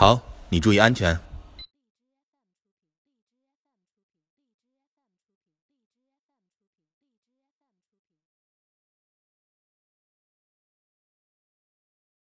好你注意安全。